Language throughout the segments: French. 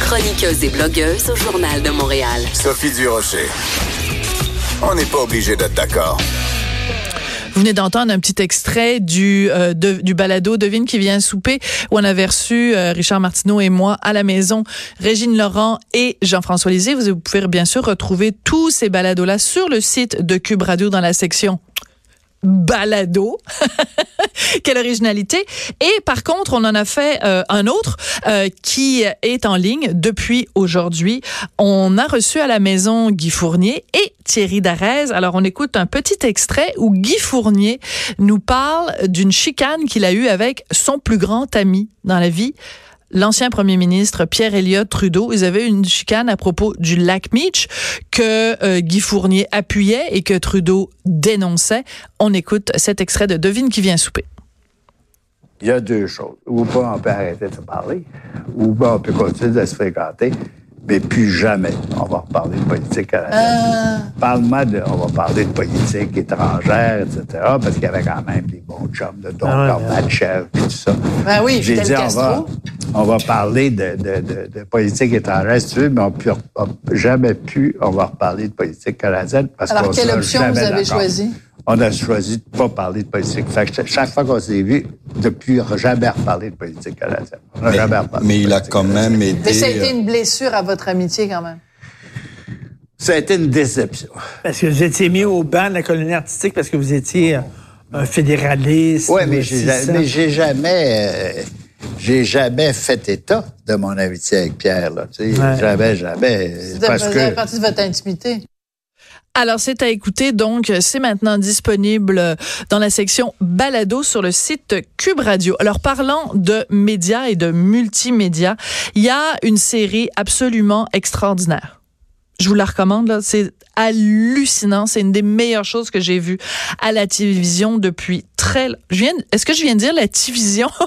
Chroniqueuse et blogueuse au Journal de Montréal. Sophie Durocher. On n'est pas obligé d'être d'accord. Vous venez d'entendre un petit extrait du, euh, du balado Devine qui vient souper où on avait reçu euh, Richard Martineau et moi à la maison, Régine Laurent et Jean-François Lisée. Vous pouvez bien sûr retrouver tous ces balados-là sur le site de Cube Radio dans la section balado. Quelle originalité. Et par contre, on en a fait euh, un autre euh, qui est en ligne depuis aujourd'hui. On a reçu à la maison Guy Fournier et Thierry Darès. Alors, on écoute un petit extrait où Guy Fournier nous parle d'une chicane qu'il a eue avec son plus grand ami dans la vie, l'ancien premier ministre Pierre Elliott Trudeau. Ils avaient une chicane à propos du lac Meach que euh, Guy Fournier appuyait et que Trudeau dénonçait. On écoute cet extrait de Devine qui vient souper. Il y a deux choses. Ou pas on peut arrêter de se parler, ou pas on peut continuer de se fréquenter mais plus jamais on va reparler de politique canadienne. Euh... Parle-moi de, on va parler de politique étrangère, etc., parce qu'il y avait quand même des bons chums de Don ah Gorbatchev et tout ça. Ben oui, J'ai dit, on va, on va parler de, de, de, de, politique étrangère, si tu veux, mais on n'a jamais pu, on va reparler de politique canadienne. Parce Alors, quelle option vous avez choisie? On a choisi de ne pas parler de politique. Fait chaque fois qu'on s'est vu, depuis, on n'a jamais reparlé de politique canadienne. On mais, jamais Mais il a quand même été... Mais ça a été une blessure à votre amitié, quand même. Ça a été une déception. Parce que vous étiez mis au banc de la colonie artistique parce que vous étiez un fédéraliste. Oui, mais j'ai jamais... Euh, j'ai jamais fait état de mon amitié avec Pierre. Là, Jamais, jamais. parce que... partie de votre intimité. Alors, c'est à écouter. Donc, c'est maintenant disponible dans la section balado sur le site Cube Radio. Alors, parlant de médias et de multimédia, il y a une série absolument extraordinaire. Je vous la recommande, C'est hallucinant. C'est une des meilleures choses que j'ai vues à la télévision depuis très, je viens, est-ce que je viens de dire la télévision?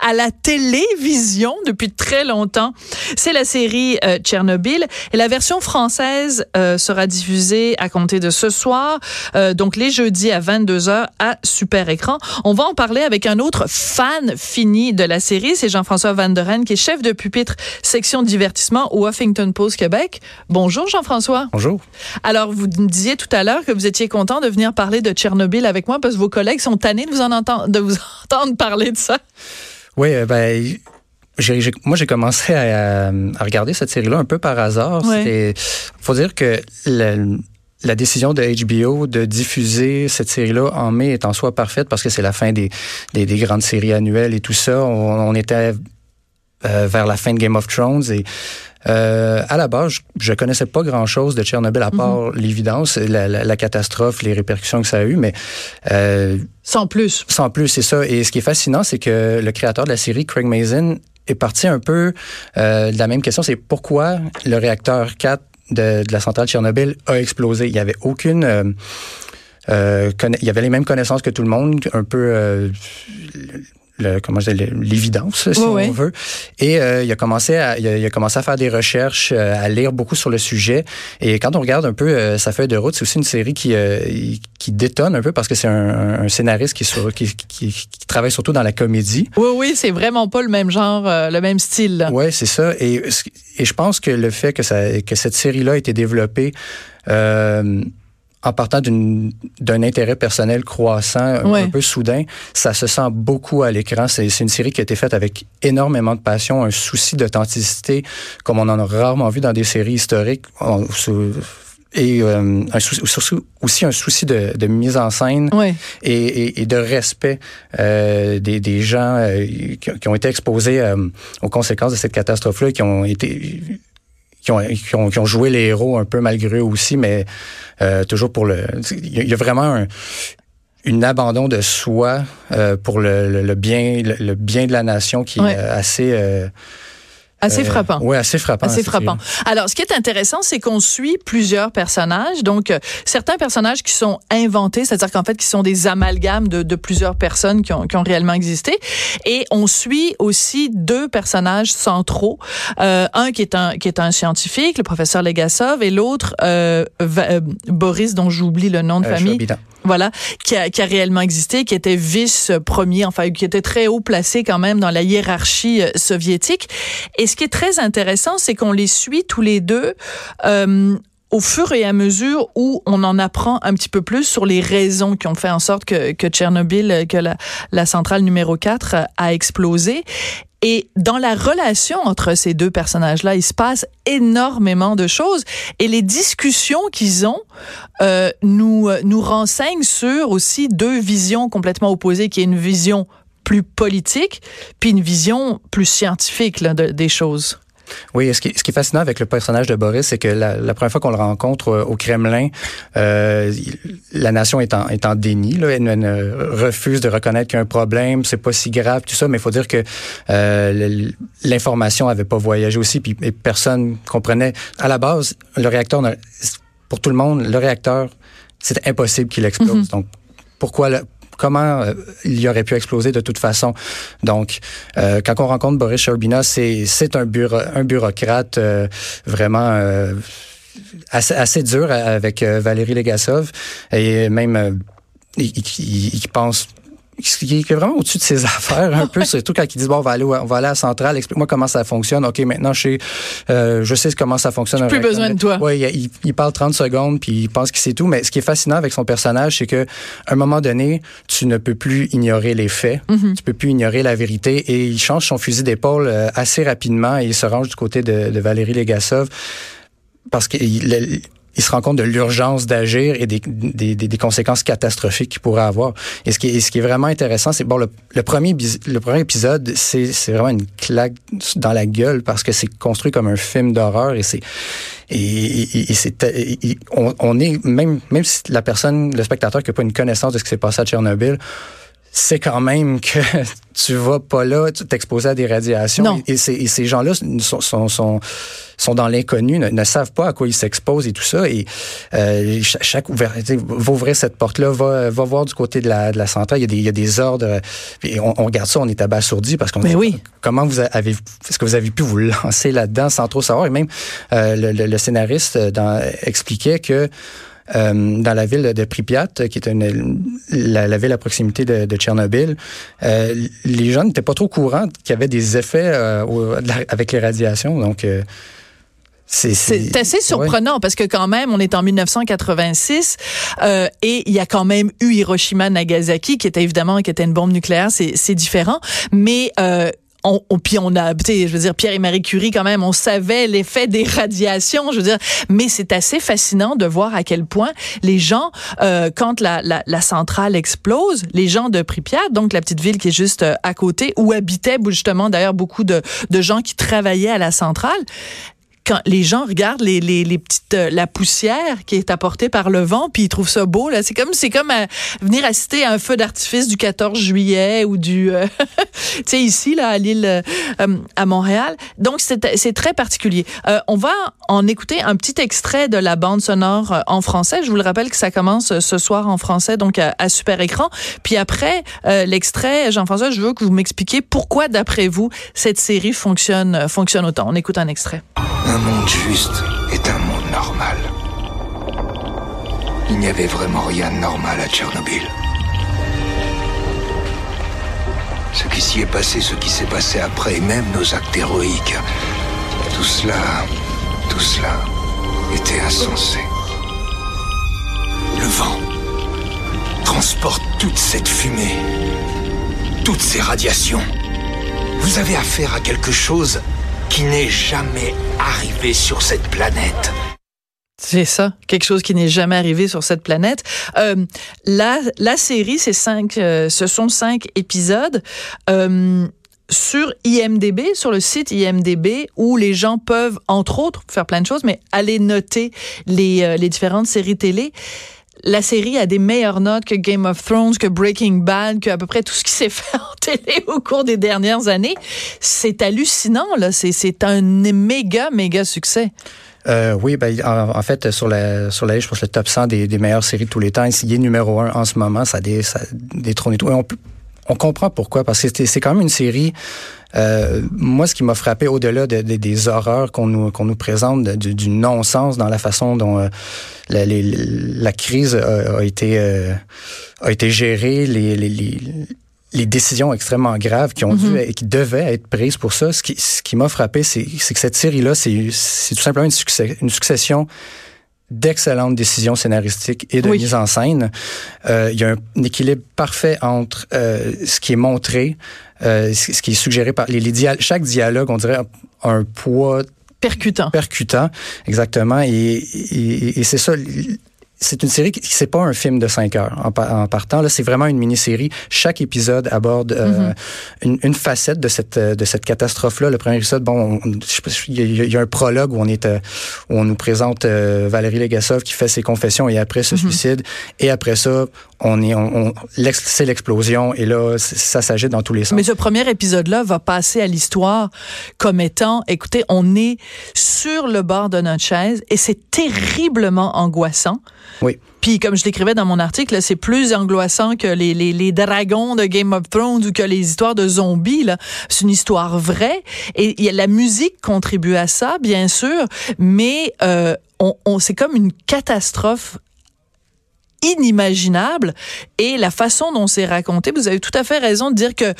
à la télévision depuis très longtemps. C'est la série euh, Tchernobyl et la version française euh, sera diffusée à compter de ce soir, euh, donc les jeudis à 22h à Super Écran. On va en parler avec un autre fan fini de la série, c'est Jean-François Van der Ren qui est chef de pupitre section divertissement au Huffington Post Québec. Bonjour Jean-François. Bonjour. Alors vous me disiez tout à l'heure que vous étiez content de venir parler de Tchernobyl avec moi parce que vos collègues sont tannés de vous en entendre de vous entendre parler de ça. Oui, euh, ben moi, j'ai commencé à, regarder cette série-là un peu par hasard. Il faut dire que la, décision de HBO de diffuser cette série-là en mai est en soi parfaite parce que c'est la fin des, des, grandes séries annuelles et tout ça. On, était euh, vers la fin de Game of Thrones et euh, à la base, je, ne connaissais pas grand-chose de Tchernobyl à part mhm. l'évidence, la, catastrophe, les répercussions que ça a eu, mais euh, sans plus. Sans plus, c'est ça. Et ce qui est fascinant, c'est que le créateur de la série, Craig Mazin, est parti un peu euh, de la même question. C'est pourquoi le réacteur 4 de, la centrale Tchernobyl a explosé? Il n'y avait aucune euh, euh, il y avait les mêmes connaissances que tout le monde, un peu le, comment je l'évidence, si on veut. Et euh, il a commencé à il a, commencé à faire des recherches, euh, à lire beaucoup sur le sujet. Et quand on regarde un peu euh, sa feuille de route, c'est aussi une série qui qui détonne un peu parce que c'est un, un, scénariste qui, sur, qui, qui, qui, travaille surtout dans la comédie. Oui, oui, c'est vraiment pas le même genre, le même style. Oui, c'est ça. Et, et je pense que le fait que ça que cette série-là a été développée euh, en partant d'un intérêt personnel croissant, un, peu soudain, ça se sent beaucoup à l'écran. C'est une série qui a été faite avec énormément de passion, un souci d'authenticité, comme on en a rarement vu dans des séries historiques. et euh, un aussi un souci de, mise en scène et, de respect euh, des, gens euh, qui, ont été exposés aux conséquences de cette catastrophe-là, qui ont été qui ont, qui ont, joué les héros un peu malgré eux aussi, mais euh, toujours pour le. Il y a vraiment un, une abandon de soi euh, pour le, le, bien, le, bien de la nation qui est assez. Euh, Assez euh, frappant. Oui, assez frappant. Assez frappant. Alors, ce qui est intéressant, c'est qu'on suit plusieurs personnages. Donc, euh, certains personnages qui sont inventés, c'est-à-dire qu'en fait, qui sont des amalgames de, de plusieurs personnes qui ont, qui ont, réellement existé. Et on suit aussi deux personnages centraux. Euh, un qui est un qui est un scientifique, le professeur Legasov, et l'autre euh, Boris, dont j'oublie le nom de famille. Voilà, qui a, qui a réellement existé, qui était vice-premier, enfin, qui était très haut placé quand même dans la hiérarchie euh, soviétique. Et ce qui est très intéressant, c'est qu'on les suit tous les deux. Euh, au fur et à mesure où on en apprend un petit peu plus sur les raisons qui ont fait en sorte que, que Tchernobyl, que la, centrale numéro 4 a explosé. Et dans la relation entre ces deux personnages-là, il se passe énormément de choses. Et les discussions qu'ils ont euh, nous, nous renseignent sur aussi deux visions complètement opposées, qui est une vision plus politique, puis une vision plus scientifique là, de, des choses. Oui, ce qui, ce qui est fascinant avec le personnage de Boris, c'est que la, la, première fois qu'on le rencontre euh, au Kremlin, euh, la nation est en, est en déni. Là, elle, elle, refuse de reconnaître qu'il y a un problème, c'est pas si grave, tout ça, mais il faut dire que euh, l'information avait pas voyagé aussi, puis et personne comprenait. À la base, le réacteur, pour tout le monde, le réacteur, c'était impossible qu'il explose. Mm -hmm. Donc, pourquoi, comment euh, il aurait pu exploser de toute façon. Donc, euh, quand on rencontre Boris Sherbina, c'est un, bureau, un bureaucrate euh, vraiment assez, dur avec Valérie Legasov et même il pense qui est vraiment au-dessus de ses affaires un peu, surtout quand ils disent bon on va aller on va aller à la centrale, explique-moi comment ça fonctionne. OK, maintenant je sais euh, je sais comment ça fonctionne. Plus besoin de toi. Oui, il, il, parle 30 secondes puis il pense qu'il sait tout, mais ce qui est fascinant avec son personnage, c'est que à un moment donné, tu ne peux plus ignorer les faits, mm -hmm. tu peux plus ignorer la vérité et il change son fusil d'épaule euh, assez rapidement et il se range du côté de, de Valérie Legasov parce qu'il il se rend compte de l'urgence d'agir et des, des, des, conséquences catastrophiques qu'il pourrait avoir. Et ce qui est, ce qui est vraiment intéressant, c'est bon, le, le, premier, le premier épisode, c'est vraiment une claque dans la gueule parce que c'est construit comme un film d'horreur et c'est et, et, et c'est on, on, est même même si la personne, le spectateur qui n'a pas une connaissance de ce qui s'est passé à Tchernobyl, c'est quand même que tu vas pas là, tu t'exposes à des radiations. Non. Et, ces, et ces gens-là sont, sont, sont, sont dans l'inconnu, ne, ne, savent pas à quoi ils s'exposent et tout ça. Et euh, chaque, chaque va ouvrir cette porte-là, va, va voir du côté de la, de la centrale. Il y a des, il y a des ordres. Et on, on regarde ça, on est abasourdi parce qu'on Mais oui. comment vous avez, est-ce que vous avez pu vous lancer là-dedans sans trop savoir? Et même euh, le, le, le, scénariste dans, expliquait que euh, dans la ville de Pripyat, qui est une, la, la ville à proximité de, de Tchernobyl, euh, les gens n'étaient pas trop courants qu'il y avait des effets euh, avec les radiations. Donc, euh, c'est assez surprenant ouais. parce que quand même, on est en 1986 euh, et il y a quand même eu Hiroshima, Nagasaki, qui était évidemment qui était une bombe nucléaire, c'est différent, mais euh, on, on, puis on a, je veux dire, Pierre et Marie Curie, quand même, on savait l'effet des radiations, je veux dire, mais c'est assez fascinant de voir à quel point les gens, euh, quand la, la, la, centrale explose, les gens de Pripyat, donc la petite ville qui est juste euh, à côté, où habitaient justement d'ailleurs beaucoup de, de gens qui travaillaient à la centrale, quand les gens regardent les, les, les petites euh, la poussière qui est apportée par le vent puis ils trouvent ça beau là. C'est comme c'est comme à, venir assister à un feu d'artifice du 14 juillet ou du euh, tu sais ici là à l'île euh, à Montréal. Donc c'est c'est très particulier. Euh, on va en écouter un petit extrait de la bande sonore euh, en français. Je vous le rappelle que ça commence ce soir en français donc à, à super écran. Puis après l'extrait Jean-François je veux que vous m'expliquiez pourquoi d'après vous cette série fonctionne fonctionne autant. On écoute un extrait un monde juste est un monde normal. Il n'y avait vraiment rien de normal à Tchernobyl. Ce qui s'y est passé, ce qui s'est passé après, même nos actes héroïques, tout cela, tout cela était insensé. Le vent transporte toute cette fumée, toutes ces radiations. Vous avez affaire à quelque chose qui n'est jamais arrivé sur cette planète. C'est ça, quelque chose qui n'est jamais arrivé sur cette planète. Euh, la, la série, c'est cinq, euh, ce sont cinq épisodes. Euh, sur IMDB, sur le site IMDB, où les gens peuvent, entre autres, faire plein de choses, mais aller noter les, les différentes séries télé la série a des meilleures notes que Game of Thrones, que Breaking Bad, que à peu près tout ce qui s'est fait en télé au cours des dernières années. C'est hallucinant, là. C'est un méga, méga succès. Euh, oui, ben, en, fait, sur la, sur la, je pense le top 100 des, des meilleures séries de tous les temps, il est numéro un en ce moment, ça, dé, ça détrône tout. Et on on comprend pourquoi, parce que c'est quand même une série. Euh, moi, ce qui m'a frappé au-delà de, des horreurs qu'on nous, qu'on nous présente, du, non-sens dans la façon dont euh, la, la, crise a, été, euh, a été gérée, les, les, les décisions extrêmement graves qui ont dû mhm. et qui devaient être prises pour ça. Ce qui, ce qui m'a frappé, c'est que cette série-là, c'est tout simplement une, succès, une succession d'excellentes décisions scénaristiques et de mise en scène. Euh, il y a un, équilibre parfait entre euh, ce qui est montré, euh, ce qui est suggéré par les, les chaque dialogue, on dirait un poids percutant. Percutant, exactement. Et, et, et c'est ça c'est une série qui c'est pas un film de cinq heures. En, partant là c'est vraiment une mini-série. Chaque épisode aborde euh, mm-hmm. une, facette de cette de cette catastrophe là le premier épisode bon il y, a un prologue où on est euh, où on nous présente euh, Valérie Legasov qui fait ses confessions et après se mm-hmm. suicide. Et après ça on est on, c'est l'explosion et là ça s'agit dans tous les sens. Mais ce premier épisode là va passer à l'histoire comme étant écoutez on est sur le bord de notre chaise et c'est terriblement angoissant oui. Puis comme je l'écrivais dans mon article, c'est plus angoissant que les, les, les, dragons de Game of Thrones ou que les histoires de zombies. C'est une histoire vraie et y a, la musique contribue à ça, bien sûr, mais euh, on, on c'est comme une catastrophe inimaginable et la façon dont c'est raconté, vous avez tout à fait raison de dire que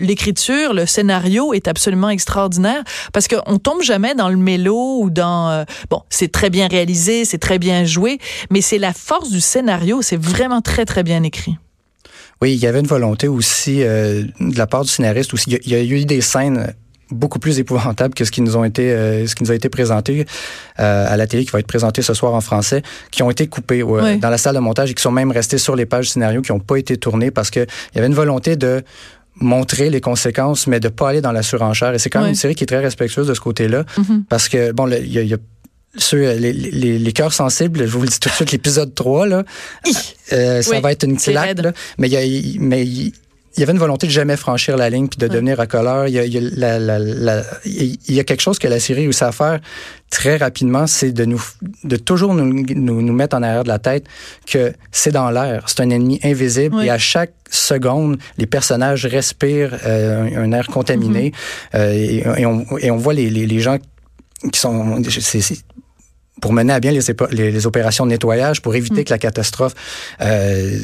l'écriture, le, scénario est absolument extraordinaire parce qu'on tombe jamais dans le mélo ou dans euh, bon, c'est très bien réalisé, c'est très bien joué, mais c'est la force du scénario, c'est vraiment très très bien écrit. Oui, il y avait une volonté aussi euh, de la part du scénariste aussi. Il y a eu des scènes beaucoup plus épouvantable que ce qui nous ont été euh, ce qui nous a été présenté euh, à la télé qui va être présenté ce soir en français qui ont été coupés dans la salle de montage et qui sont même restés sur les pages scénario qui n'ont pas été tournés parce que il y avait une volonté de montrer les conséquences mais de pas aller dans la surenchère. Et c'est quand même une série qui est très respectueuse de ce côté-là mm-hmm. parce que bon il y a, ceux, les, les, les cœurs sensibles, je vous le dis tout de suite, l'épisode 3, là, euh, ça va être une claque, là, mais il y a, mais il y avait une volonté de jamais franchir la ligne puis de devenir accoleur. Il y a, il y a, la, la, la, il y a quelque chose que la série réussit à faire très rapidement, c'est de nous, de toujours nous, nous, nous, mettre en arrière de la tête que c'est dans l'air, c'est un ennemi invisible et à chaque seconde, les personnages respirent euh, un, air contaminé mm-hmm. euh, et, et, on, et on voit les, les, les gens qui sont pour mener à bien les, les, opérations de nettoyage, pour éviter mm. que la catastrophe euh,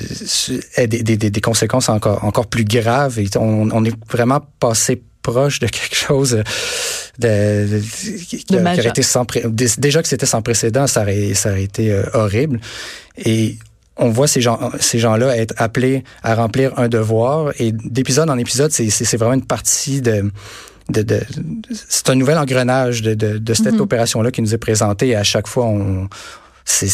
ait des, des, des, conséquences encore, encore plus graves. Et on, on est vraiment passé proche de quelque chose de, de qui, qui, aurait été sans déjà que c'était sans précédent, ça aurait, ça aurait été euh, horrible. Et on voit ces gens ces gens-là être appelés à remplir un devoir et d'épisode en épisode, c'est vraiment une partie de de, c'est un nouvel engrenage de, de, cette mhm. opération-là qui nous est présenté et à chaque fois, on, c'est,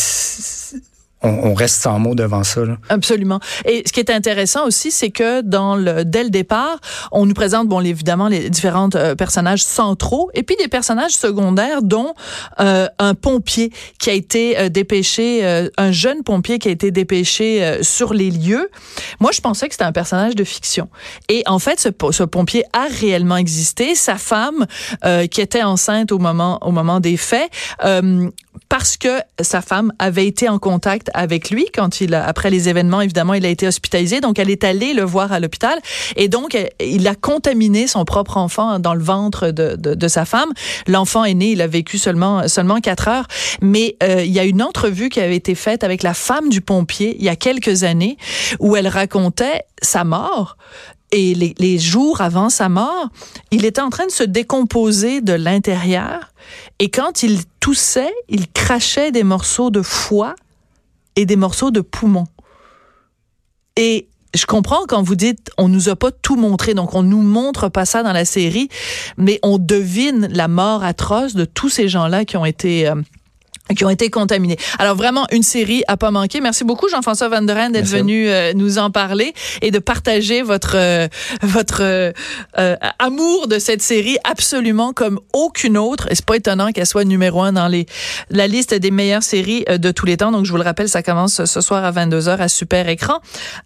on, reste sans mots devant ça. Là. Absolument. Et ce qui est intéressant aussi, c'est que dans le dès le départ, on nous présente bon évidemment les différents euh, personnages centraux et puis des personnages secondaires, dont euh, un pompier qui a été euh, dépêché, euh, un jeune pompier qui a été dépêché sur les lieux. Moi, je pensais que c'était un personnage de fiction. Et en fait, ce, ce pompier a réellement existé. Sa femme, qui était enceinte au moment au moment des faits, parce que sa femme avait été en contact avec lui quand il, après les événements, évidemment, il a été hospitalisé. Donc, elle est allée le voir à l'hôpital et donc il a contaminé son propre enfant dans le ventre de, de, de sa femme. L'enfant est né, il a vécu seulement seulement quatre heures, mais euh, il y a une entrevue qui avait été faite avec la femme du pompier il y a quelques années où elle racontait sa mort et les, les, jours avant sa mort, il était en train de se décomposer de l'intérieur. Et quand il toussait, il crachait des morceaux de foie et des morceaux de poumon. Et je comprends quand vous dites on nous a pas tout montré, donc on nous montre pas ça dans la série, mais on devine la mort atroce de tous ces gens-là qui ont été euh, qui ont été contaminés. Alors vraiment une série à pas manquer. Merci beaucoup Jean-François Van der d'être venu euh, nous en parler et de partager votre euh, votre euh, amour de cette série absolument comme aucune autre. Et c'est pas étonnant qu'elle soit numéro un dans les la liste des meilleures séries de tous les temps. Donc je vous le rappelle, ça commence ce soir à 22h à Super Écran.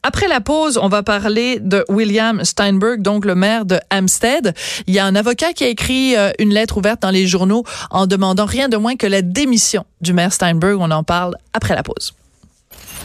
Après la pause, on va parler de William Steinberg, donc le maire de Hampstead. Il y a un avocat qui a écrit une lettre ouverte dans les journaux en demandant rien de moins que la démission du maire Steinberg. On en parle après la pause.